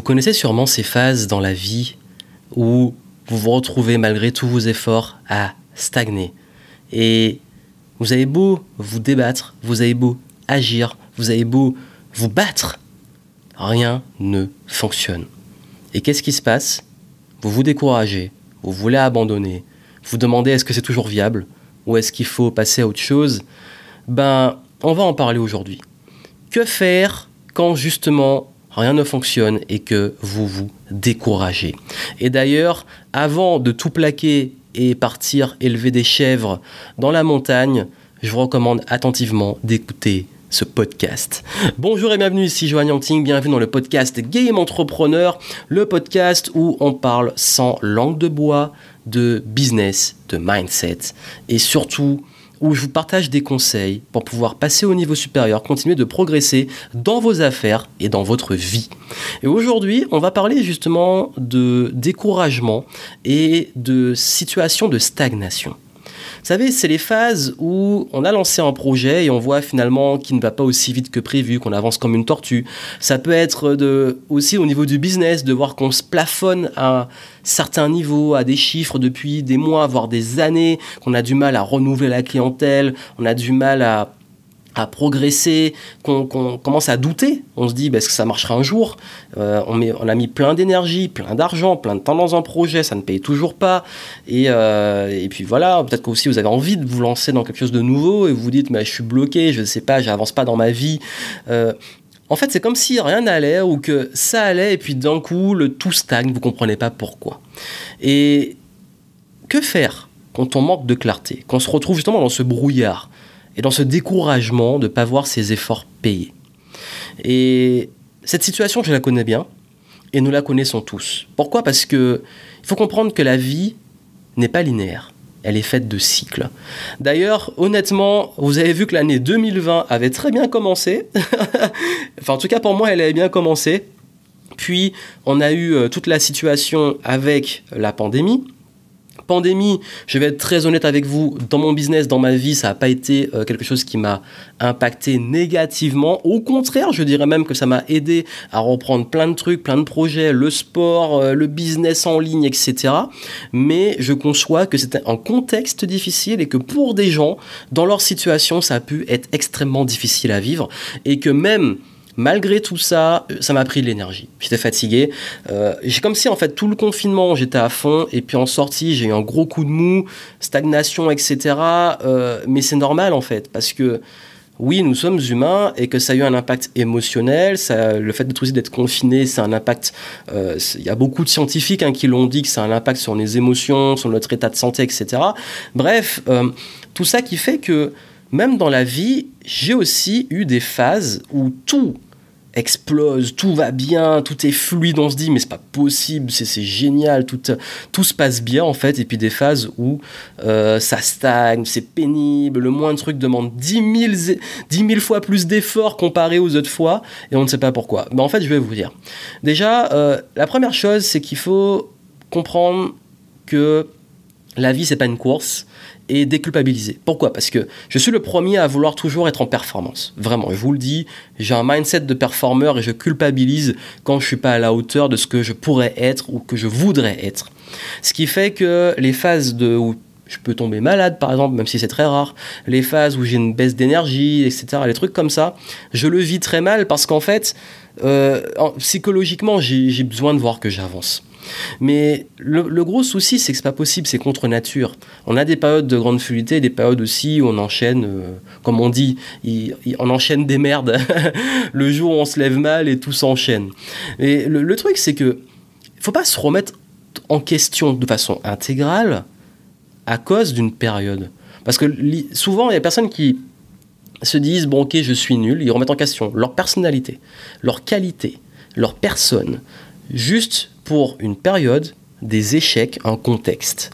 Vous connaissez sûrement ces phases dans la vie où vous vous retrouvez malgré tous vos efforts à stagner. Et vous avez beau vous débattre, vous avez beau agir, vous avez beau vous battre, rien ne fonctionne. Et qu'est-ce qui se passe? Vous vous découragez, vous voulez abandonner, vous demandez est-ce que c'est toujours viable ou est-ce qu'il faut passer à autre chose? Ben, on va en parler aujourd'hui. Que faire quand justement rien ne fonctionne et que vous vous découragez Et d'ailleurs, avant de tout plaquer et partir élever des chèvres dans la montagne, je vous recommande attentivement d'écouter ce podcast. Bonjour et bienvenue ici Joanne Yanting, bienvenue dans le podcast Game Entrepreneur, le podcast où on parle sans langue de bois de business, de mindset et surtout où je vous partage des conseils pour pouvoir passer au niveau supérieur, continuer de progresser dans vos affaires et dans votre vie. Et aujourd'hui, on va parler justement de découragement et de situation de stagnation. Savez, c'est les phases où on a lancé un projet et on voit finalement qu'il ne va pas aussi vite que prévu, qu'on avance comme une tortue. Ça peut être de, aussi au niveau du business, de voir qu'on se plafonne à certains niveaux, à des chiffres depuis des mois, voire des années, qu'on a du mal à renouveler la clientèle, on a du mal à à progresser, qu'on commence à douter. On se dit, bah, est-ce que ça marchera un jour? Euh, on, a mis plein d'énergie, plein d'argent, plein de temps dans un projet, ça ne paye toujours pas. Et, euh, puis voilà, peut-être que aussi vous avez envie de vous lancer dans quelque chose de nouveau et vous vous dites, mais je suis bloqué, je ne sais pas, j'avance pas dans ma vie. Euh, en fait, c'est comme si rien n'allait ou que ça allait et puis d'un coup, le tout stagne, vous comprenez pas pourquoi. Et que faire quand on manque de clarté, quand on se retrouve justement dans ce brouillard? Et dans ce découragement de ne pas voir ses efforts payés. Et cette situation, je la connais bien, et nous la connaissons tous. Pourquoi? Parce que il faut comprendre que la vie n'est pas linéaire. Elle est faite de cycles. D'ailleurs, honnêtement, vous avez vu que l'année 2020 avait très bien commencé. enfin, en tout cas, pour moi, elle avait bien commencé. Puis, on a eu euh, toute la situation avec la pandémie pandémie, je vais être très honnête avec vous, dans mon business, dans ma vie, ça n'a pas été euh, quelque chose qui m'a impacté négativement. Au contraire, je dirais même que ça m'a aidé à reprendre plein de trucs, plein de projets, le sport, euh, le business en ligne, etc. Mais je conçois que c'était un contexte difficile et que pour des gens, dans leur situation, ça a pu être extrêmement difficile à vivre et que même Malgré tout ça, euh, ça m'a pris de l'énergie. J'étais fatigué. Euh, j'ai comme si en fait tout le confinement j'étais à fond et puis en sortie j'ai eu un gros coup de mou, stagnation, etc. Euh, mais c'est normal en fait parce que oui, nous sommes humains et que ça a eu un impact émotionnel. Ça, le fait d'être aussi d'être confiné, c'est un impact. Il y a beaucoup de scientifiques hein, qui l'ont dit que c'est un impact sur les émotions, sur notre état de santé, etc. Bref, tout ça qui fait que même dans la vie, j'ai aussi eu des phases où tout explose, tout va bien, tout est fluide, on se dit mais c'est pas possible, c'est génial, tout, se passe bien en fait, et puis des phases où euh, ça stagne, c'est pénible, le moindre truc demande 10 000, fois plus d'efforts comparé aux autres fois, et on ne sait pas pourquoi. Mais en fait je vais vous dire. Déjà, euh, la première chose c'est qu'il faut comprendre que la vie c'est pas une course et déculpabiliser. Pourquoi? Parce que je suis le premier à vouloir toujours être en performance. Vraiment, je vous le dis, j'ai un mindset de performeur et je culpabilise quand je suis pas à la hauteur de ce que je pourrais être ou que je voudrais être. Ce qui fait que les phases de, où je peux tomber malade par exemple, même si c'est très rare, les phases où j'ai une baisse d'énergie, etc., les trucs comme ça, je le vis très mal parce qu'en fait, euh, psychologiquement, j'ai besoin de voir que j'avance. Mais le, gros souci, c'est que c'est pas possible, c'est contre nature. On a des périodes de grande fluidité, des périodes aussi où on enchaîne, euh, comme on dit, on enchaîne des merdes. le jour où on se lève mal et tout s'enchaîne. Et le, truc, c'est que faut pas se remettre en question de façon intégrale à cause d'une période. Parce que souvent, il y a des personnes qui se disent bon ok je suis nul, ils remettent en question leur personnalité, leur qualité, leur personne, juste pour une période, des échecs, un contexte.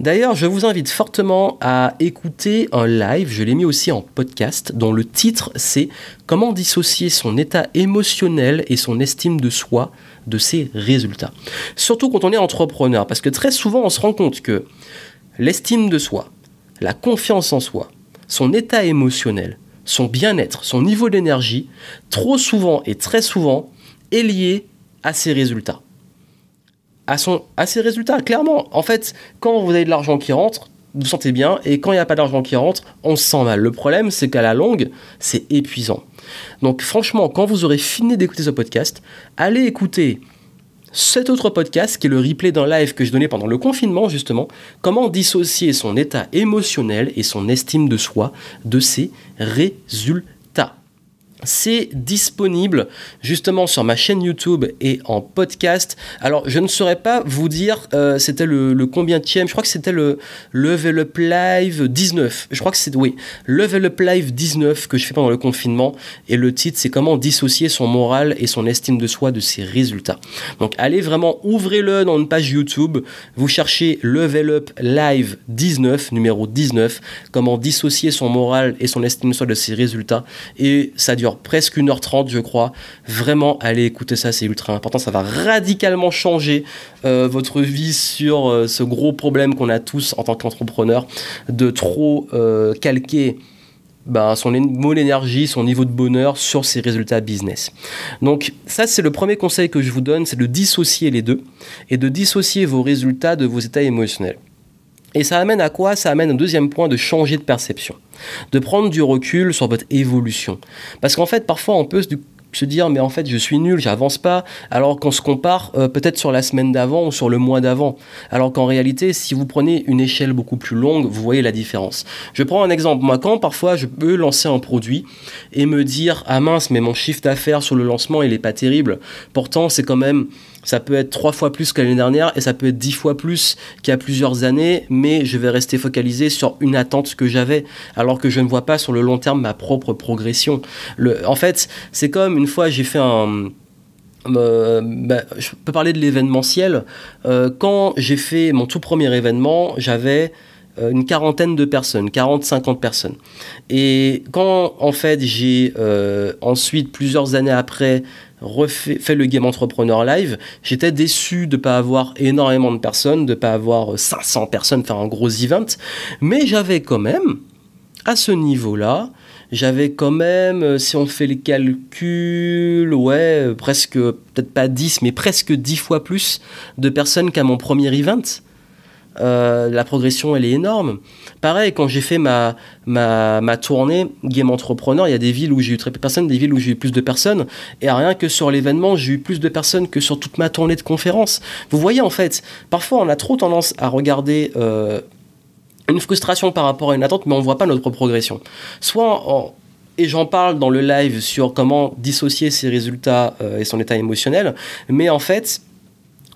D'ailleurs, je vous invite fortement à écouter un live, je l'ai mis aussi en podcast, dont le titre c'est Comment dissocier son état émotionnel et son estime de soi de ses résultats. Surtout quand on est entrepreneur, parce que très souvent on se rend compte que l'estime de soi, la confiance en soi, son état émotionnel, son bien-être, son niveau d'énergie, trop souvent et très souvent est lié à ses résultats. À, ses résultats, clairement. En fait, quand vous avez de l'argent qui rentre, vous vous sentez bien, et quand il n'y a pas d'argent qui rentre, on se sent mal. Le problème, c'est qu'à la longue, c'est épuisant. Donc franchement, quand vous aurez fini d'écouter ce podcast, allez écouter cet autre podcast qui est le replay d'un live que j'ai donné pendant le confinement justement, comment dissocier son état émotionnel et son estime de soi de ses résultats c'est disponible justement sur ma chaîne YouTube et en podcast. Alors, je ne saurais pas vous dire, euh, c'était le, combien de Je crois que c'était le Level Up Live 19. Je crois que c'est, oui, Level Up Live 19 que je fais pendant le confinement. Et le titre, c'est comment dissocier son moral et son estime de soi de ses résultats. Donc, allez vraiment, ouvrez-le dans une page YouTube. Vous cherchez Level Up Live 19, numéro 19, comment dissocier son moral et son estime de soi de ses résultats. Et ça dure presque 1h30 je crois. Vraiment, allez écouter ça, c'est ultra important. Ça va radicalement changer euh, votre vie sur euh, ce gros problème qu'on a tous en tant qu'entrepreneur de trop euh, calquer ben, son d'énergie, son niveau de bonheur sur ses résultats business. Donc ça, c'est le premier conseil que je vous donne, c'est de dissocier les deux et de dissocier vos résultats de vos états émotionnels. Et ça amène à quoi? Ça amène un deuxième point de changer de perception, de prendre du recul sur votre évolution. Parce qu'en fait, parfois, on peut se dire mais en fait je suis nul, j'avance pas, alors qu'on se compare euh, peut-être sur la semaine d'avant ou sur le mois d'avant. Alors qu'en réalité, si vous prenez une échelle beaucoup plus longue, vous voyez la différence. Je prends un exemple. Moi, quand parfois je peux lancer un produit et me dire ah mince, mais mon chiffre d'affaires sur le lancement il est pas terrible. Pourtant, c'est quand même ça peut être trois fois plus que l'année dernière et ça peut être dix fois plus qu'il y a plusieurs années, mais je vais rester focalisé sur une attente que j'avais, alors que je ne vois pas sur le long terme ma propre progression. En fait, c'est comme une fois j'ai fait un... Euh, bah, je peux parler de l'événementiel. Euh, quand j'ai fait mon tout premier événement, j'avais une quarantaine de personnes, 40-50 personnes. Et quand en fait j'ai ensuite, plusieurs années après, refait fait le Game Entrepreneur Live, j'étais déçu de pas avoir énormément de personnes, de pas avoir 500 personnes faire un gros event, mais j'avais quand même, à ce niveau-là, j'avais quand même, euh, si on fait les calculs, ouais, presque, peut-être pas 10, mais presque 10 fois plus de personnes qu'à mon premier event. Euh, la progression, elle est énorme. Pareil, quand j'ai fait ma, ma, ma, tournée Game Entrepreneur, il y a des villes où j'ai eu très peu de personnes, des villes où j'ai eu plus de personnes. Et rien que sur l'événement, j'ai eu plus de personnes que sur toute ma tournée de conférences. Vous voyez, en fait, parfois on a trop tendance à regarder. Euh, une frustration par rapport à une attente, mais on ne voit pas notre progression. Soit et j'en parle dans le live sur comment dissocier ses résultats euh, et son état émotionnel, mais en fait,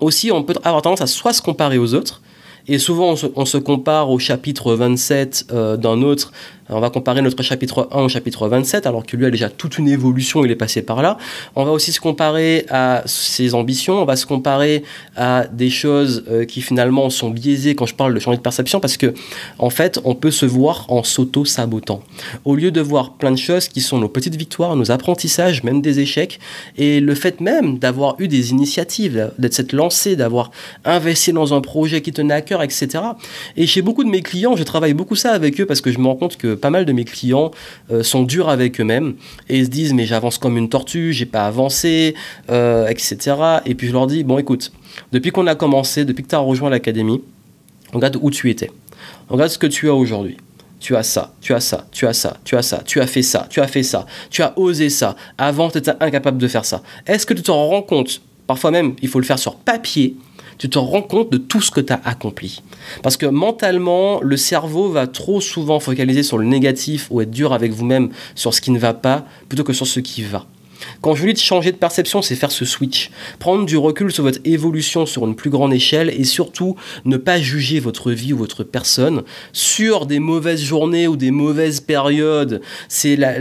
aussi, on peut avoir tendance à soit se comparer aux autres, et souvent, on se, compare au chapitre 27 euh, d'un autre on va comparer notre chapitre 1 au chapitre 27, alors que lui a déjà toute une évolution, il est passé par là. On va aussi se comparer à ses ambitions, on va se comparer à des choses euh, qui finalement sont biaisées quand je parle de changer de perception, parce que en fait, on peut se voir en s'auto-sabotant. Au lieu de voir plein de choses qui sont nos petites victoires, nos apprentissages, même des échecs, et le fait même d'avoir eu des initiatives, d'être s'être lancé, d'avoir investi dans un projet qui tenait à cœur, etc. Et chez beaucoup de mes clients, je travaille beaucoup ça avec eux parce que je me rends compte que pas mal de mes clients euh, sont durs avec eux-mêmes et se disent mais j'avance comme une tortue, j'ai pas avancé, euh, etc. Et puis je leur dis bon écoute, depuis qu'on a commencé, depuis que tu as rejoint l'académie, regarde où tu étais, regarde ce que tu as aujourd'hui. Tu as ça, tu as ça, tu as ça, tu as ça, tu as fait ça, tu as fait ça, tu as osé ça. Avant, tu étais incapable de faire ça. Est-ce que tu te rends compte? Parfois même, il faut le faire sur papier tu te rends compte de tout ce que tu as accompli. Parce que mentalement, le cerveau va trop souvent focaliser sur le négatif ou être dur avec vous-même sur ce qui ne va pas plutôt que sur ce qui va. Quand je vous dis changer de perception, c'est faire ce switch. Prendre du recul sur votre évolution sur une plus grande échelle et surtout ne pas juger votre vie ou votre personne sur des mauvaises journées ou des mauvaises périodes. C'est la,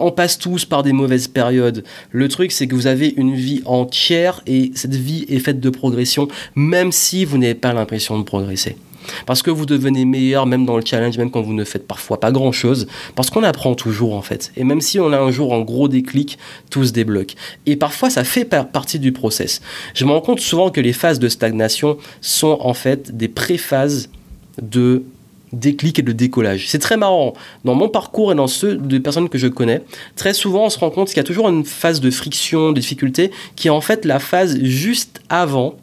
on passe tous par des mauvaises périodes. Le truc, c'est que vous avez une vie entière et cette vie est faite de progression, même si vous n'avez pas l'impression de progresser. Parce que vous devenez meilleur même dans le challenge, même quand vous ne faites parfois pas grand-chose. Parce qu'on apprend toujours en fait. Et même si on a un jour un gros déclic, tout se débloque. Et parfois ça fait partie du process. Je me rends compte souvent que les phases de stagnation sont en fait des pré-phases de déclic et de décollage. C'est très marrant. Dans mon parcours et dans ceux des personnes que je connais, très souvent on se rend compte qu'il y a toujours une phase de friction, de difficulté, qui est en fait la phase juste avant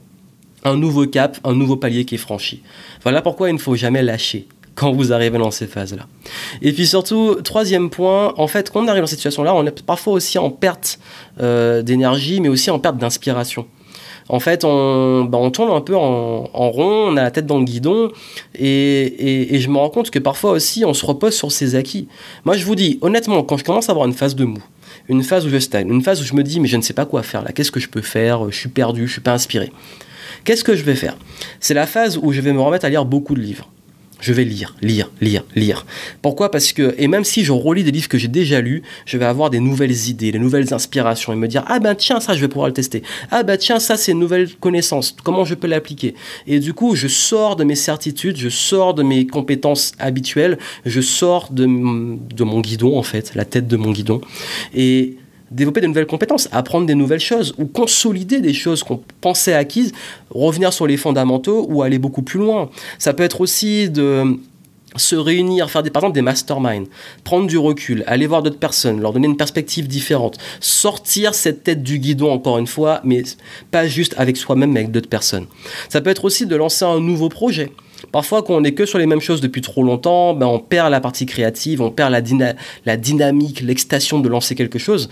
un nouveau cap, un nouveau palier qui est franchi. Voilà pourquoi il ne faut jamais lâcher quand vous arrivez dans ces phases-là. Et puis surtout, troisième point, en fait, quand on arrive dans cette situation-là, on est parfois aussi en perte euh, d'énergie, mais aussi en perte d'inspiration. En fait, on, bah, tourne un peu en, rond, on a la tête dans le guidon, et, et, je me rends compte que parfois aussi, on se repose sur ses acquis. Moi, je vous dis, honnêtement, quand je commence à avoir une phase de mou, une phase où je stagne, une phase où je me dis, mais je ne sais pas quoi faire là, qu'est-ce que je peux faire, je suis perdu, je suis pas inspiré. Qu'est-ce que je vais faire? C'est la phase où je vais me remettre à lire beaucoup de livres. Je vais lire, lire, lire, lire. Pourquoi? Parce que, et même si je relis des livres que j'ai déjà lus, je vais avoir des nouvelles idées, des nouvelles inspirations et me dire Ah ben tiens, ça je vais pouvoir le tester. Ah ben tiens, ça c'est une nouvelle connaissance. Comment je peux l'appliquer? Et du coup, je sors de mes certitudes, je sors de mes compétences habituelles, je sors de, de mon guidon en fait, la tête de mon guidon. Et développer de nouvelles compétences, apprendre des nouvelles choses ou consolider des choses qu'on pensait acquises, revenir sur les fondamentaux ou aller beaucoup plus loin. Ça peut être aussi de se réunir, faire des, par exemple des masterminds, prendre du recul, aller voir d'autres personnes, leur donner une perspective différente, sortir cette tête du guidon encore une fois, mais pas juste avec soi-même, mais avec d'autres personnes. Ça peut être aussi de lancer un nouveau projet. Parfois, quand on n'est que sur les mêmes choses depuis trop longtemps, ben on perd la partie créative, on perd la, la dynamique, l'excitation de lancer quelque chose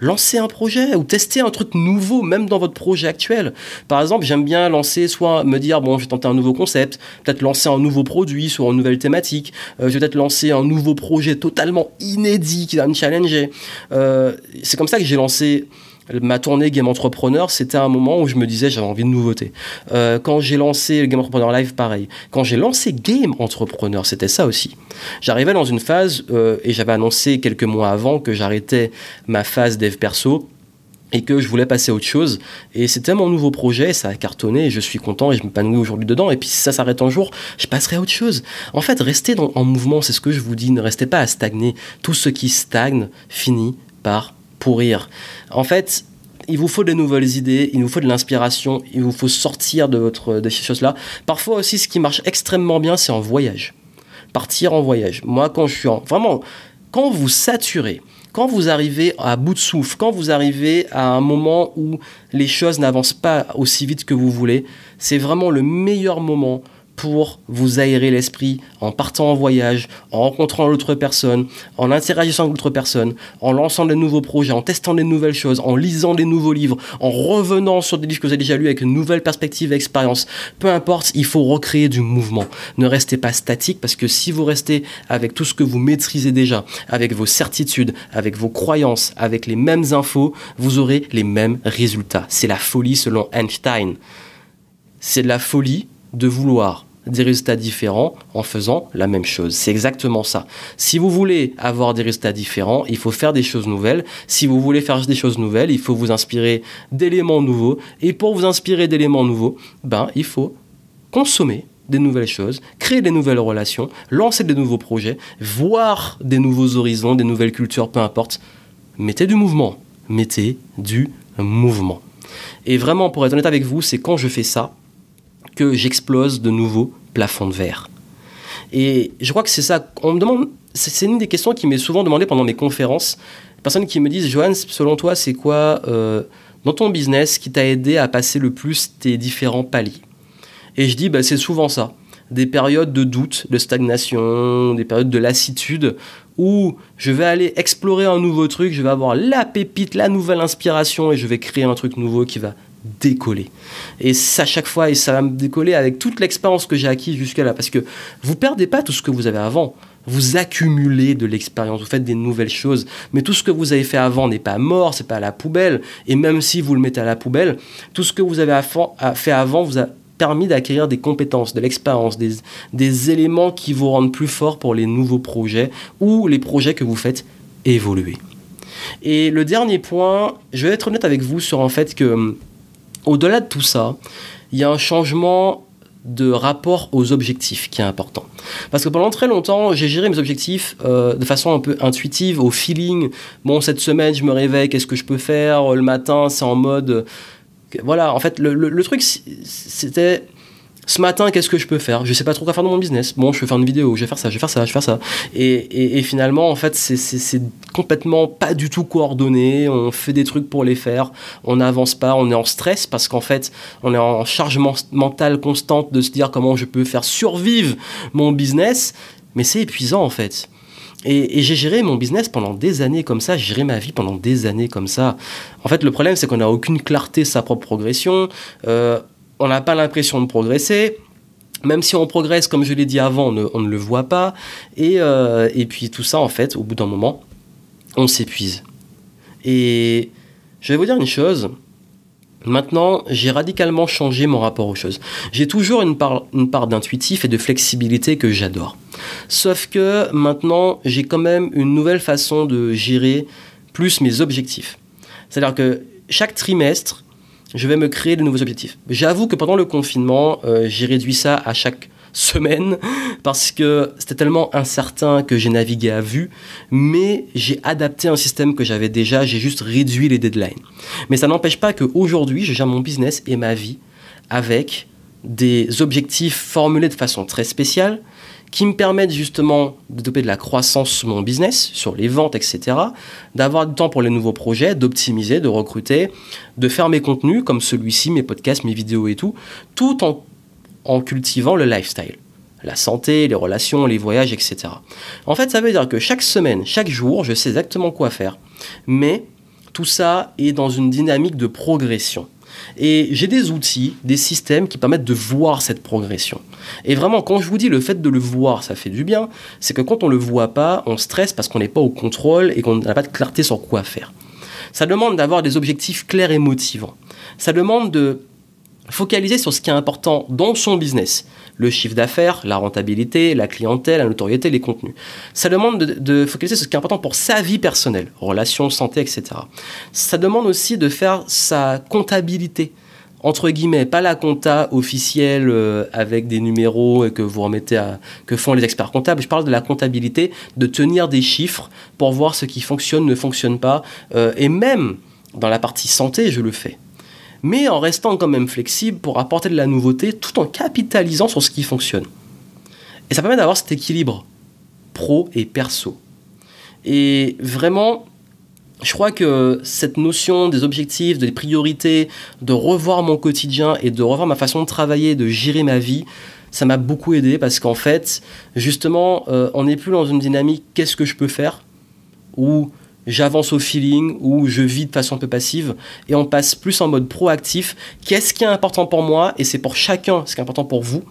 lancer un projet ou tester un truc nouveau, même dans votre projet actuel. Par exemple, j'aime bien lancer, soit me dire, bon, je vais tenter un nouveau concept, peut-être lancer un nouveau produit sur une nouvelle thématique, euh, je vais peut-être lancer un nouveau projet totalement inédit qui va me challenger. Euh, c'est comme ça que j'ai lancé ma tournée Game Entrepreneur, c'était un moment où je me disais j'avais envie de nouveautés. Euh, quand j'ai lancé Game Entrepreneur Live, pareil. Quand j'ai lancé Game Entrepreneur, c'était ça aussi. J'arrivais dans une phase, euh, et j'avais annoncé quelques mois avant que j'arrêtais ma phase dev perso et que je voulais passer à autre chose. Et c'était mon nouveau projet, ça a cartonné, je suis content et je m'épanouis aujourd'hui dedans. Et puis si ça s'arrête un jour, je passerai à autre chose. En fait, restez en mouvement, c'est ce que je vous dis, ne restez pas à stagner. Tout ce qui stagne finit par pourrir. En fait, il vous faut de nouvelles idées, il vous faut de l'inspiration, il vous faut sortir de, votre, de ces choses-là. Parfois aussi, ce qui marche extrêmement bien, c'est en voyage. Partir en voyage. Moi, quand je suis en... Vraiment, quand vous saturez, quand vous arrivez à bout de souffle, quand vous arrivez à un moment où les choses n'avancent pas aussi vite que vous voulez, c'est vraiment le meilleur moment pour vous aérer l'esprit en partant en voyage, en rencontrant l'autre personne, en interagissant avec l'autre personne, en lançant de nouveaux projets, en testant des nouvelles choses, en lisant des nouveaux livres, en revenant sur des livres que vous avez déjà lus avec une nouvelle perspective et expérience. Peu importe, il faut recréer du mouvement. Ne restez pas statique parce que si vous restez avec tout ce que vous maîtrisez déjà, avec vos certitudes, avec vos croyances, avec les mêmes infos, vous aurez les mêmes résultats. C'est la folie selon Einstein. C'est de la folie de vouloir des résultats différents en faisant la même chose. C'est exactement ça. Si vous voulez avoir des résultats différents, il faut faire des choses nouvelles. Si vous voulez faire des choses nouvelles, il faut vous inspirer d'éléments nouveaux. Et pour vous inspirer d'éléments nouveaux, ben, il faut consommer des nouvelles choses, créer des nouvelles relations, lancer des nouveaux projets, voir des nouveaux horizons, des nouvelles cultures, peu importe. Mettez du mouvement. Mettez du mouvement. Et vraiment, pour être honnête avec vous, c'est quand je fais ça, que j'explose de nouveaux plafonds de verre. Et je crois que c'est ça. On me demande, c'est une des questions qui m'est souvent demandée pendant mes conférences. Personnes qui me disent, Johan, selon toi, c'est quoi euh, dans ton business qui t'a aidé à passer le plus tes différents paliers? Et je dis, bah, c'est souvent ça. Des périodes de doute, de stagnation, des périodes de lassitude, où je vais aller explorer un nouveau truc, je vais avoir la pépite, la nouvelle inspiration, et je vais créer un truc nouveau qui va décoller. Et ça, à chaque fois, et ça va me décoller avec toute l'expérience que j'ai acquise jusqu'à là. Parce que vous perdez pas tout ce que vous avez avant. Vous accumulez de l'expérience, vous faites des nouvelles choses. Mais tout ce que vous avez fait avant n'est pas mort, c'est pas à la poubelle. Et même si vous le mettez à la poubelle, tout ce que vous avez fait avant vous a permis d'acquérir des compétences, de l'expérience, des, des éléments qui vous rendent plus fort pour les nouveaux projets ou les projets que vous faites évoluer. Et le dernier point, je vais être honnête avec vous sur en fait que hum, au-delà de tout ça, il y a un changement de rapport aux objectifs qui est important. Parce que pendant très longtemps, j'ai géré mes objectifs euh, de façon un peu intuitive, au feeling. Bon, cette semaine, je me réveille, qu'est-ce que je peux faire? Le matin, c'est en mode... Voilà, en fait, le, truc, c'était... ce matin, qu'est-ce que je peux faire? Je sais pas trop quoi faire dans mon business. Bon, je vais faire une vidéo, je vais faire ça, je vais faire ça, je vais faire ça. Et, finalement, en fait, c'est complètement pas du tout coordonné. On fait des trucs pour les faire, on n'avance pas, on est en stress parce qu'en fait, on est en charge mentale constante de se dire comment je peux faire survivre mon business. Mais c'est épuisant en fait. Et, j'ai géré mon business pendant des années comme ça, j'ai géré ma vie pendant des années comme ça. En fait, le problème, c'est qu'on n'a aucune clarté de sa propre progression. Euh, on n'a pas l'impression de progresser. Même si on progresse, comme je l'ai dit avant, on ne, le voit pas. Et, euh, et, puis tout ça, en fait, au bout d'un moment, on s'épuise. Et je vais vous dire une chose. Maintenant, j'ai radicalement changé mon rapport aux choses. J'ai toujours une part, une part d'intuitif et de flexibilité que j'adore. Sauf que maintenant, j'ai quand même une nouvelle façon de gérer plus mes objectifs. C'est-à-dire que chaque trimestre, je vais me créer de nouveaux objectifs. J'avoue que pendant le confinement, euh, j'ai réduit ça à chaque semaine parce que c'était tellement incertain que j'ai navigué à vue, mais j'ai adapté un système que j'avais déjà, j'ai juste réduit les deadlines. Mais ça n'empêche pas qu'aujourd'hui, je gère mon business et ma vie avec des objectifs formulés de façon très spéciale, qui me permettent justement de développer de la croissance sur mon business, sur les ventes, etc. D'avoir du temps pour les nouveaux projets, d'optimiser, de recruter, de faire mes contenus comme celui-ci, mes podcasts, mes vidéos et tout, tout en, en cultivant le lifestyle. La santé, les relations, les voyages, etc. En fait, ça veut dire que chaque semaine, chaque jour, je sais exactement quoi faire. Mais tout ça est dans une dynamique de progression. Et j'ai des outils, des systèmes qui permettent de voir cette progression. Et vraiment, quand je vous dis le fait de le voir, ça fait du bien, c'est que quand on ne le voit pas, on stresse parce qu'on n'est pas au contrôle et qu'on n'a pas de clarté sur quoi faire. Ça demande d'avoir des objectifs clairs et motivants. Ça demande de focaliser sur ce qui est important dans son business. Le chiffre d'affaires, la rentabilité, la clientèle, la notoriété, les contenus. Ça demande de, focaliser sur ce qui est important pour sa vie personnelle, relations, santé, etc. Ça demande aussi de faire sa comptabilité entre guillemets, pas la compta officielle euh, avec des numéros et que vous remettez à, que font les experts comptables. Je parle de la comptabilité, de tenir des chiffres pour voir ce qui fonctionne, ne fonctionne pas. Euh, et même dans la partie santé, je le fais mais en restant quand même flexible pour apporter de la nouveauté tout en capitalisant sur ce qui fonctionne. Et ça permet d'avoir cet équilibre pro et perso. Et vraiment, je crois que cette notion des objectifs, des priorités, de revoir mon quotidien et de revoir ma façon de travailler, de gérer ma vie, ça m'a beaucoup aidé parce qu'en fait, justement, euh, on n'est plus dans une dynamique qu'est-ce que je peux faire ou j'avance au feeling ou je vis de façon un peu passive et on passe plus en mode proactif. Qu'est-ce qui est important pour moi et c'est pour chacun ce qui est important pour vous?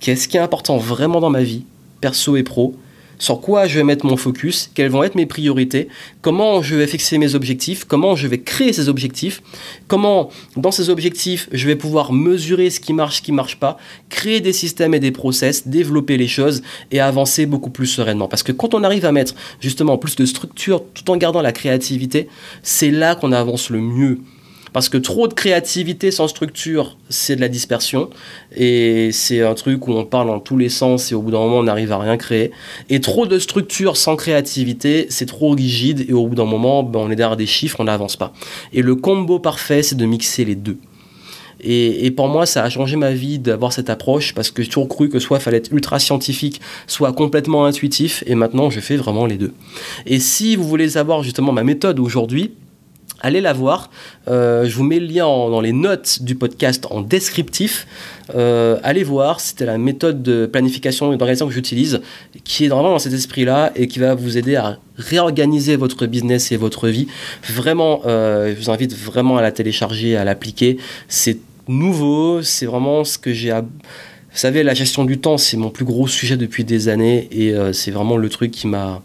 Qu'est-ce qui est important vraiment dans ma vie, perso et pro? Sur quoi je vais mettre mon focus, quelles vont être mes priorités, comment je vais fixer mes objectifs, comment je vais créer ces objectifs, comment dans ces objectifs je vais pouvoir mesurer ce qui marche, ce qui marche pas, créer des systèmes et des process, développer les choses et avancer beaucoup plus sereinement? Parce que quand on arrive à mettre justement plus de structure tout en gardant la créativité, c'est là qu'on avance le mieux. Parce que trop de créativité sans structure, c'est de la dispersion. Et c'est un truc où on parle dans tous les sens et au bout d'un moment, on n'arrive à rien créer. Et trop de structure sans créativité, c'est trop rigide et au bout d'un moment, ben, on est derrière des chiffres, on n'avance pas. Et le combo parfait, c'est de mixer les deux. Et, pour moi, ça a changé ma vie d'avoir cette approche parce que j'ai toujours cru que soit il fallait être ultra scientifique, soit complètement intuitif. Et maintenant, je fais vraiment les deux. Et si vous voulez savoir justement ma méthode aujourd'hui, allez la voir. Euh, je vous mets le lien dans les notes du podcast en descriptif. Euh, allez voir, c'était la méthode de planification et d'organisation que j'utilise, qui est vraiment dans cet esprit-là et qui va vous aider à réorganiser votre business et votre vie. Vraiment, euh, je vous invite vraiment à la télécharger, à l'appliquer. C'est nouveau, c'est vraiment ce que j'ai... Vous savez, la gestion du temps, c'est mon plus gros sujet depuis des années et c'est vraiment le truc qui m'a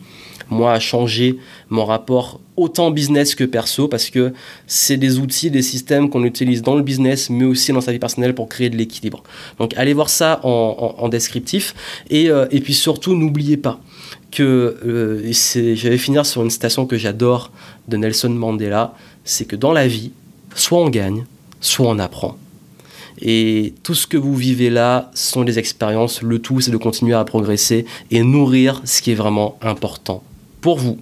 moi, a changé mon rapport autant business que perso parce que c'est des outils, des systèmes qu'on utilise dans le business mais aussi dans sa vie personnelle pour créer de l'équilibre. Donc allez voir ça en, descriptif et, euh, et, puis surtout n'oubliez pas que euh, je vais finir sur une citation que j'adore de Nelson Mandela, c'est que dans la vie, soit on gagne, soit on apprend. Et tout ce que vous vivez là sont des expériences. Le tout, c'est de continuer à progresser et nourrir ce qui est vraiment important pour vous.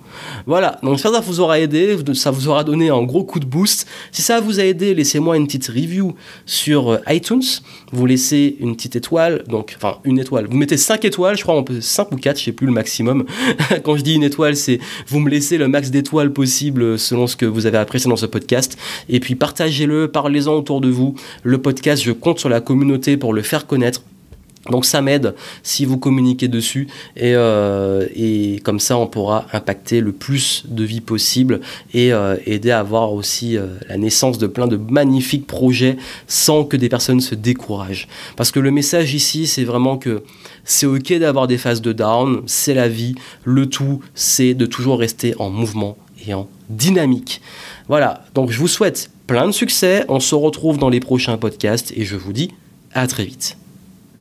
Voilà, donc que ça vous aura aidé, ça vous aura donné un gros coup de boost. Si ça vous a aidé, laissez-moi une petite review sur euh, iTunes. Vous laissez une petite étoile, donc enfin une étoile. Vous mettez 5 étoiles, je crois on peut 5 ou 4, je sais plus le maximum. Quand je dis une étoile, c'est vous me laissez le max d'étoiles possible selon ce que vous avez apprécié dans ce podcast. Et puis partagez-le, parlez-en autour de vous. Le podcast, je compte sur la communauté pour le faire connaître. Donc ça m'aide si vous communiquez dessus et, euh, et, comme ça on pourra impacter le plus de vie possible et euh, aider à avoir aussi euh, la naissance de plein de magnifiques projets sans que des personnes se découragent. Parce que le message ici c'est vraiment que c'est ok d'avoir des phases de down, c'est la vie, le tout c'est de toujours rester en mouvement et en dynamique. Voilà, donc je vous souhaite plein de succès, on se retrouve dans les prochains podcasts et je vous dis à très vite.